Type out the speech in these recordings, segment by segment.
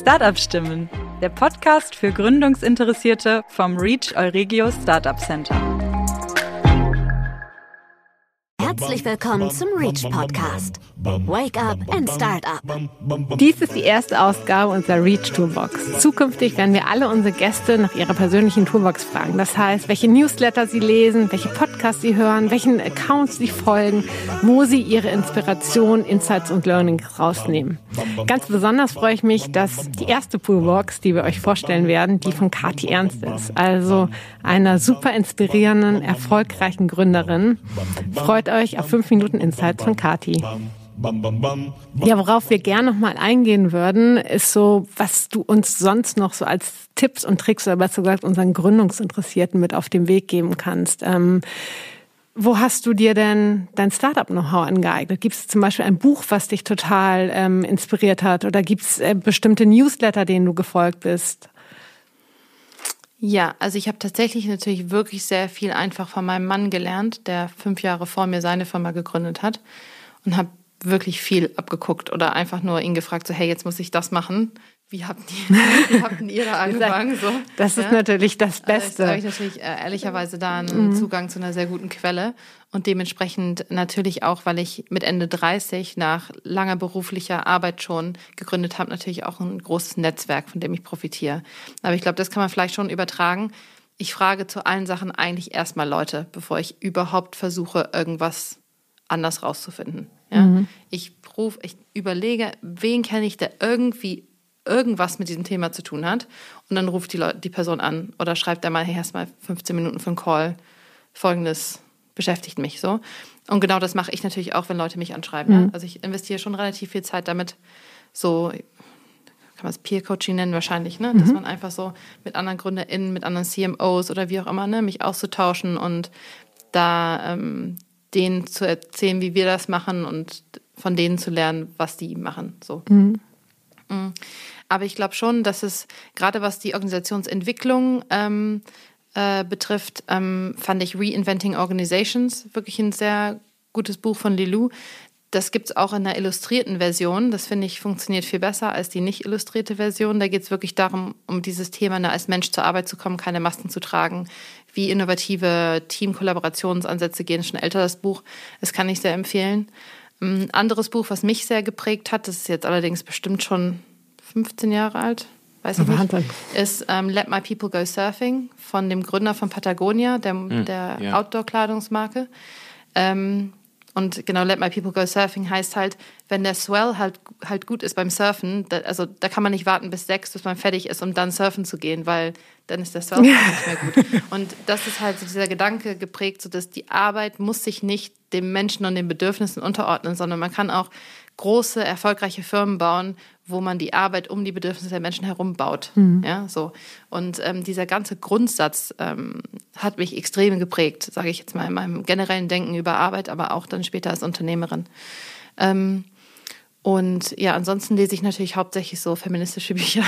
Startup Stimmen, der Podcast für Gründungsinteressierte vom Reach Euregio Startup Center. Herzlich willkommen zum Reach Podcast. Wake up and start up. Dies ist die erste Ausgabe unserer Reach Toolbox. Zukünftig werden wir alle unsere Gäste nach ihrer persönlichen Toolbox fragen. Das heißt, welche Newsletter sie lesen, welche Podcasts sie hören, welchen Accounts sie folgen, wo sie ihre Inspiration, Insights und Learnings rausnehmen. Ganz besonders freue ich mich, dass die erste Toolbox, die wir euch vorstellen werden, die von Kati Ernst ist. Also einer super inspirierenden, erfolgreichen Gründerin. Freut euch auf 5 Minuten Insights von Kati. Ja, worauf wir gerne noch mal eingehen würden, ist so, was du uns sonst noch so als Tipps und Tricks oder besser gesagt unseren Gründungsinteressierten mit auf den Weg geben kannst. Ähm, wo hast du dir denn dein Startup-Know-how angeeignet? Gibt es zum Beispiel ein Buch, was dich total ähm, inspiriert hat? Oder gibt es äh, bestimmte Newsletter, denen du gefolgt bist? Ja, also ich habe tatsächlich natürlich wirklich sehr viel einfach von meinem Mann gelernt, der fünf Jahre vor mir seine Firma gegründet hat und habe wirklich viel abgeguckt oder einfach nur ihn gefragt, so hey, jetzt muss ich das machen. Wie habt ihr, wie habt ihr da angefangen? So, das ist ja? natürlich das Beste. Also habe ich natürlich äh, ehrlicherweise da einen mhm. Zugang zu einer sehr guten Quelle und dementsprechend natürlich auch, weil ich mit Ende 30 nach langer beruflicher Arbeit schon gegründet habe, natürlich auch ein großes Netzwerk, von dem ich profitiere. Aber ich glaube, das kann man vielleicht schon übertragen. Ich frage zu allen Sachen eigentlich erstmal Leute, bevor ich überhaupt versuche, irgendwas anders rauszufinden. Ja? Mhm. Ich ruf, ich überlege, wen kenne ich, der irgendwie irgendwas mit diesem Thema zu tun hat. Und dann ruft die, Leute, die Person an oder schreibt da mal, hey, hast mal 15 Minuten für einen Call. Folgendes beschäftigt mich so. Und genau das mache ich natürlich auch, wenn Leute mich anschreiben. Mhm. Ja? Also ich investiere schon relativ viel Zeit damit, so kann man es Peer-Coaching nennen wahrscheinlich, ne? Dass mhm. man einfach so mit anderen GründerInnen, mit anderen CMOs oder wie auch immer, ne, mich auszutauschen und da ähm, denen zu erzählen, wie wir das machen und von denen zu lernen, was die machen. So. Mhm. Mhm. Aber ich glaube schon, dass es gerade was die Organisationsentwicklung ähm, äh, betrifft, ähm, fand ich Reinventing Organizations wirklich ein sehr gutes Buch von Lilou. Das gibt es auch in der illustrierten Version. Das finde ich funktioniert viel besser als die nicht illustrierte Version. Da geht es wirklich darum, um dieses Thema, ne, als Mensch zur Arbeit zu kommen, keine Masken zu tragen, wie innovative Team-Kollaborationsansätze gehen. Schon älter das Buch. Das kann ich sehr empfehlen. Ein anderes Buch, was mich sehr geprägt hat, das ist jetzt allerdings bestimmt schon 15 Jahre alt, weiß ich nicht, ist ähm, Let My People Go Surfing von dem Gründer von Patagonia, der, mhm, der ja. Outdoor-Kleidungsmarke. Ähm, und genau, Let My People Go Surfing heißt halt, wenn der Swell halt, halt gut ist beim Surfen, da, also da kann man nicht warten bis sechs, bis man fertig ist, um dann surfen zu gehen, weil dann ist der Swell nicht mehr gut. Und das ist halt so dieser Gedanke geprägt, so dass die Arbeit muss sich nicht dem Menschen und den Bedürfnissen unterordnen, sondern man kann auch große, erfolgreiche Firmen bauen, wo man die Arbeit um die Bedürfnisse der Menschen herum baut. Mhm. Ja, so. Und ähm, dieser ganze Grundsatz ähm, hat mich extrem geprägt, sage ich jetzt mal, in meinem generellen Denken über Arbeit, aber auch dann später als Unternehmerin. Ähm, und ja, ansonsten lese ich natürlich hauptsächlich so feministische Bücher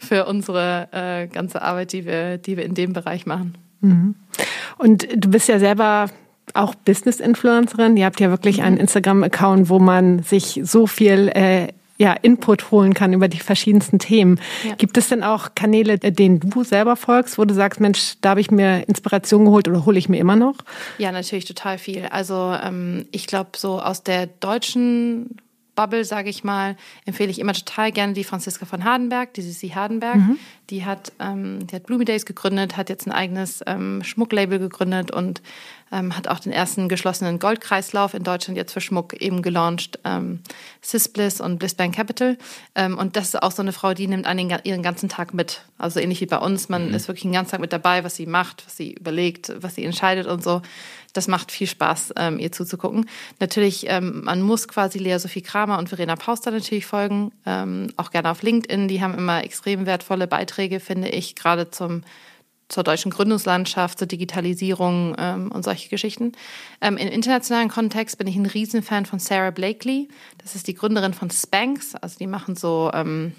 für unsere äh, ganze Arbeit, die wir, die wir in dem Bereich machen. Mhm. Und du bist ja selber auch Business-Influencerin. Ihr habt ja wirklich einen mhm. Instagram-Account, wo man sich so viel äh, ja, Input holen kann über die verschiedensten Themen. Ja. Gibt es denn auch Kanäle, denen du selber folgst, wo du sagst, Mensch, da habe ich mir Inspiration geholt oder hole ich mir immer noch? Ja, natürlich total viel. Also ähm, ich glaube, so aus der deutschen Bubble, sage ich mal, empfehle ich immer total gerne die Franziska von Hardenberg, die Sissi Hardenberg. Mhm. Die hat, ähm, die hat Bloomy Days gegründet, hat jetzt ein eigenes ähm, Schmucklabel gegründet und ähm, hat auch den ersten geschlossenen Goldkreislauf in Deutschland jetzt für Schmuck eben gelauncht, ähm, Sisbliss und Blissbank Capital. Ähm, und das ist auch so eine Frau, die nimmt einen ihren ganzen Tag mit. Also ähnlich wie bei uns, man mhm. ist wirklich den ganzen Tag mit dabei, was sie macht, was sie überlegt, was sie entscheidet und so das macht viel Spaß, ähm, ihr zuzugucken. Natürlich, ähm, man muss quasi Lea Sophie Kramer und Verena Pauster natürlich folgen, ähm, auch gerne auf LinkedIn. Die haben immer extrem wertvolle Beiträge, finde ich, gerade zum zur deutschen Gründungslandschaft, zur Digitalisierung ähm, und solche Geschichten. Ähm, Im internationalen Kontext bin ich ein Riesenfan von Sarah Blakely. Das ist die Gründerin von Spanx. Also die machen so ähm,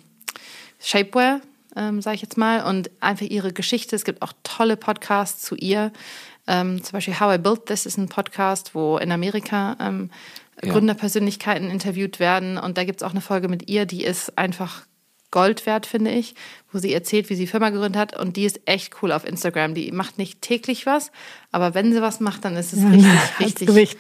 Shapewear, ähm, sage ich jetzt mal, und einfach ihre Geschichte. Es gibt auch tolle Podcasts zu ihr. Ähm, zum Beispiel How I Built This ist ein Podcast, wo in Amerika ähm, ja. Gründerpersönlichkeiten interviewt werden. Und da gibt es auch eine Folge mit ihr, die ist einfach Gold wert, finde ich, wo sie erzählt, wie sie Firma gegründet hat. Und die ist echt cool auf Instagram. Die macht nicht täglich was, aber wenn sie was macht, dann ist es richtig, richtig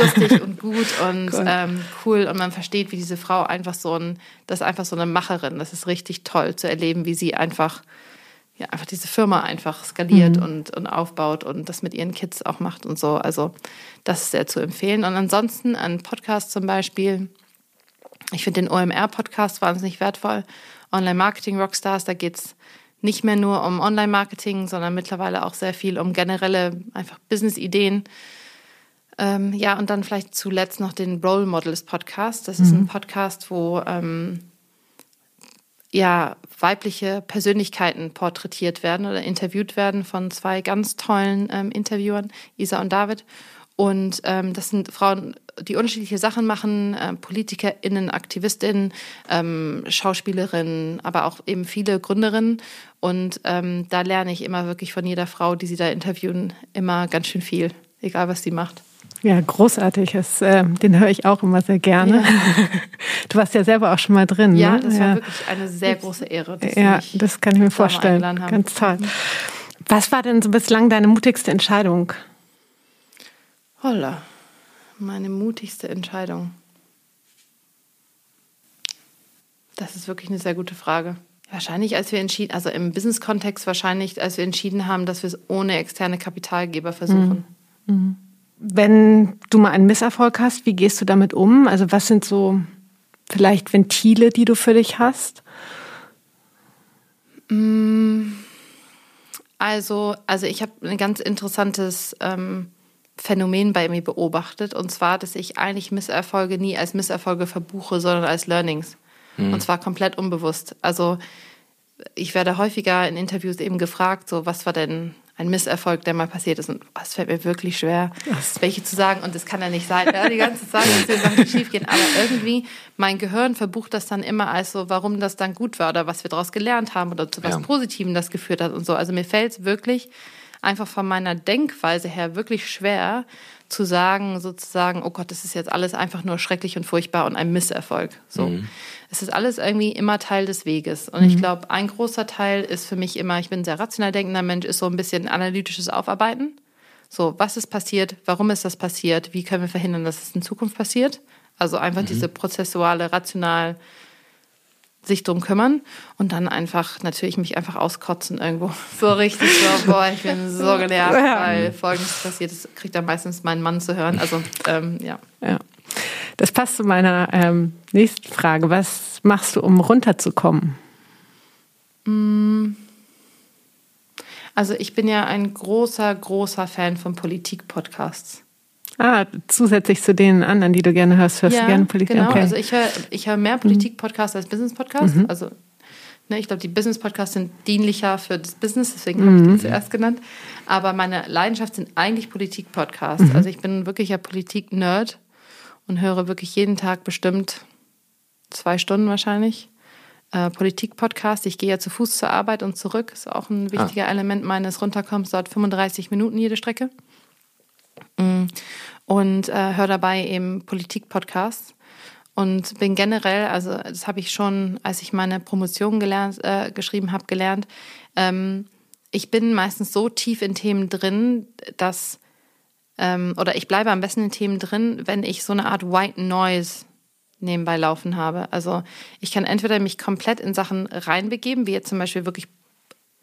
lustig und gut und cool. Ähm, cool. Und man versteht, wie diese Frau einfach so ein, das ist einfach so eine Macherin. Das ist richtig toll zu erleben, wie sie einfach, ja, einfach diese Firma einfach skaliert mhm. und, und aufbaut und das mit ihren Kids auch macht und so. Also das ist sehr zu empfehlen. Und ansonsten ein Podcast zum Beispiel ich finde den OMR-Podcast wahnsinnig wertvoll. Online-Marketing-Rockstars, da geht es nicht mehr nur um Online-Marketing, sondern mittlerweile auch sehr viel um generelle einfach Business-Ideen. Ähm, ja, und dann vielleicht zuletzt noch den Role Models Podcast. Das ist mhm. ein Podcast, wo ähm, ja weibliche Persönlichkeiten porträtiert werden oder interviewt werden von zwei ganz tollen ähm, Interviewern, Isa und David. Und ähm, das sind Frauen, die unterschiedliche Sachen machen, äh, PolitikerInnen, AktivistInnen, ähm, Schauspielerinnen, aber auch eben viele Gründerinnen. Und ähm, da lerne ich immer wirklich von jeder Frau, die sie da interviewen, immer ganz schön viel, egal was sie macht. Ja, großartig. Das, äh, den höre ich auch immer sehr gerne. Ja. Du warst ja selber auch schon mal drin. Ja, ne? das war wirklich eine sehr große Ehre. ja, das kann ich mir vorstellen. Ganz toll. Was war denn so bislang deine mutigste Entscheidung? Holla, meine mutigste Entscheidung. Das ist wirklich eine sehr gute Frage. Wahrscheinlich, als wir entschieden, also im Business-Kontext wahrscheinlich, als wir entschieden haben, dass wir es ohne externe Kapitalgeber versuchen. Mhm. mhm. Wenn du mal einen Misserfolg hast, wie gehst du damit um? Also was sind so vielleicht Ventile, die du für dich hast? Mm, also, also ich habe ein ganz interessantes ähm, Phänomen bei mir beobachtet. Und zwar, dass ich eigentlich Misserfolge nie als Misserfolge verbuche, sondern als Learnings. Mhm. Und zwar komplett unbewusst. Also ich werde häufiger in Interviews eben gefragt, so was war denn ein Misserfolg, der mal passiert ist. Und was fällt mir wirklich schwer, was? welche zu sagen. Und das kann ja nicht sein, ja, die ganze Zeit, dass die Sachen schief gehen. Aber irgendwie, mein Gehirn verbucht das dann immer als so, warum das dann gut war oder was wir daraus gelernt haben oder zu was ja. Positivem das geführt hat und so. Also mir fällt es wirklich einfach von meiner Denkweise her wirklich schwer zu sagen, sozusagen, oh Gott, das ist jetzt alles einfach nur schrecklich und furchtbar und ein Misserfolg. So. Mhm. Es ist alles irgendwie immer Teil des Weges. Und mhm. ich glaube, ein großer Teil ist für mich immer, ich bin ein sehr rational denkender Mensch, ist so ein bisschen analytisches Aufarbeiten. So, was ist passiert? Warum ist das passiert? Wie können wir verhindern, dass es in Zukunft passiert? Also einfach mhm. diese prozessuale, rational sich drum kümmern und dann einfach natürlich mich einfach auskotzen irgendwo. So richtig so, boah, ich bin so genervt, weil folgendes passiert, das kriegt dann meistens mein Mann zu hören. Also, ähm, ja. ja. Das passt zu meiner ähm, nächsten Frage. Was machst du, um runterzukommen? Mm. Also ich bin ja ein großer, großer Fan von Politik-Podcasts. Ah, zusätzlich zu den anderen, die du gerne hörst, hörst ja, du gerne Politik? Genau, okay. also ich höre ich hör mehr mhm. Politik-Podcasts als Business-Podcasts. Mhm. Also ne, ich glaube, die Business-Podcasts sind dienlicher für das Business, deswegen habe ich die mhm. zuerst genannt. Aber meine Leidenschaft sind eigentlich Politik-Podcasts. Mhm. Also ich bin wirklich ein Politik-Nerd und höre wirklich jeden Tag bestimmt zwei Stunden wahrscheinlich. Äh, Politik-Podcast. Ich gehe ja zu Fuß zur Arbeit und zurück. Ist auch ein wichtiger ah. Element meines Runterkommens. Dauert 35 Minuten jede Strecke. Mm. Und äh, höre dabei eben Politik-Podcasts. Und bin generell, also das habe ich schon, als ich meine Promotion gelernt, äh, geschrieben habe, gelernt. Ähm, ich bin meistens so tief in Themen drin, dass, ähm, oder ich bleibe am besten in Themen drin, wenn ich so eine Art White Noise nebenbei laufen habe. Also ich kann entweder mich komplett in Sachen reinbegeben, wie jetzt zum Beispiel wirklich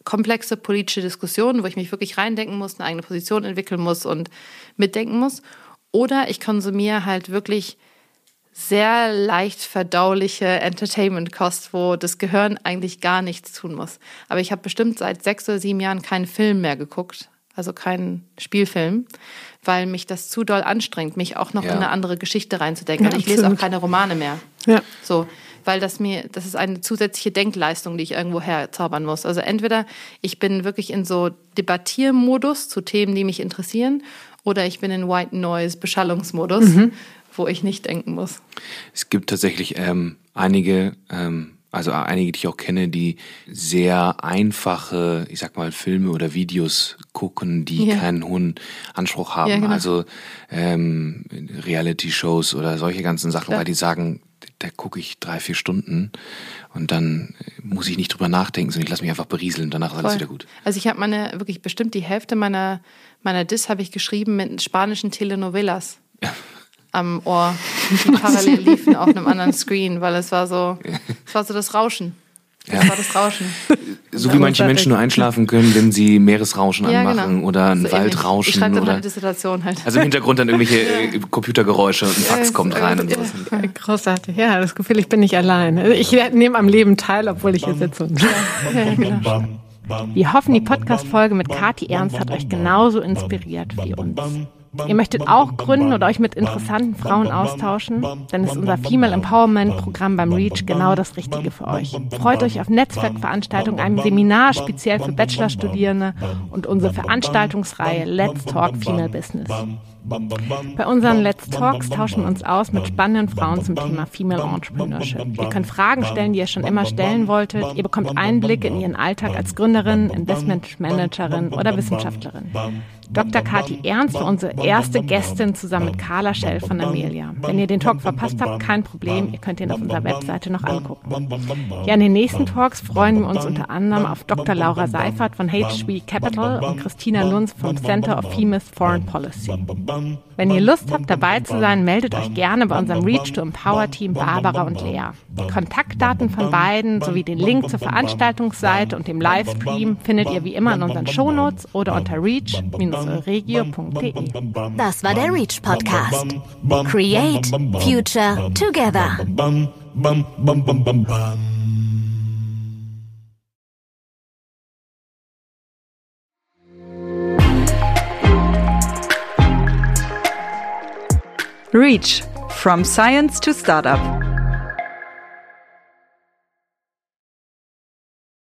komplexe politische Diskussionen, wo ich mich wirklich reindenken muss, eine eigene Position entwickeln muss und mitdenken muss. Oder ich konsumiere halt wirklich sehr leicht verdauliche Entertainment-Kost, wo das Gehirn eigentlich gar nichts tun muss. Aber ich habe bestimmt seit sechs oder sieben Jahren keinen Film mehr geguckt, also keinen Spielfilm, weil mich das zu doll anstrengt, mich auch noch ja. in eine andere Geschichte reinzudenken. Ja, ich lese auch keine Romane mehr. Ja. So, weil das mir, das ist eine zusätzliche Denkleistung, die ich irgendwo herzaubern muss. Also entweder ich bin wirklich in so Debattiermodus zu Themen, die mich interessieren, oder ich bin in White Noise Beschallungsmodus, mhm. wo ich nicht denken muss. Es gibt tatsächlich ähm, einige ähm, also einige, die ich auch kenne, die sehr einfache, ich sag mal, Filme oder Videos gucken, die ja. keinen hohen Anspruch haben. Ja, genau. Also ähm, Reality-Shows oder solche ganzen Sachen, Klar. weil die sagen, da gucke ich drei, vier Stunden und dann muss ich nicht drüber nachdenken, sondern ich lasse mich einfach berieseln und danach ist alles Voll. wieder gut. Also ich habe meine, wirklich bestimmt die Hälfte meiner, meiner Dis habe ich geschrieben mit spanischen Telenovelas am Ohr, die parallel liefen auf einem anderen Screen, weil es war so, war so das Rauschen. Das Ja. war das Rauschen. So wie manche Menschen nur einschlafen können, wenn sie Meeresrauschen Ja, anmachen genau. oder ein So ähnlich. Ich Waldrauschen schreibe dann oder meine Dissertation halt. also im Hintergrund dann irgendwelche äh, Computergeräusche und ein Fax kommt rein und sowas. Großartig. Ja, das Gefühl, ich bin nicht allein. Ich nehme am Leben teil, obwohl ich hier sitze. Und Wir hoffen, die Podcast-Folge mit Kati Ernst hat euch genauso inspiriert wie uns. Ihr möchtet auch gründen oder euch mit interessanten Frauen austauschen? Dann ist unser Female Empowerment Programm beim REACH genau das Richtige für euch. Freut euch auf Netzwerkveranstaltungen, einem Seminar speziell für Bachelorstudierende und unsere Veranstaltungsreihe Let's Talk Female Business. Bei unseren Let's Talks tauschen wir uns aus mit spannenden Frauen zum Thema Female Entrepreneurship. Ihr könnt Fragen stellen, die ihr schon immer stellen wolltet. Ihr bekommt Einblicke in ihren Alltag als Gründerin, Investmentmanagerin oder Wissenschaftlerin. Dr. Kati Ernst war unsere erste Gästin zusammen mit Carla Schell von Amelia. Wenn ihr den Talk verpasst habt, kein Problem, ihr könnt ihn auf unserer Webseite noch angucken. Ja, in den nächsten Talks freuen wir uns unter anderem auf Dr. Laura Seifert von HB Capital und Christina Lunz vom Center of Female Foreign Policy. Wenn ihr Lust habt, dabei zu sein, meldet euch gerne bei unserem Reach to Empower Team Barbara und Lea. Die Kontaktdaten von beiden sowie den Link zur Veranstaltungsseite und dem Livestream findet ihr wie immer in unseren Shownotes oder unter reach-regio.de. Das war der Reach Podcast. Create Future Together. Reach from Science to Startup.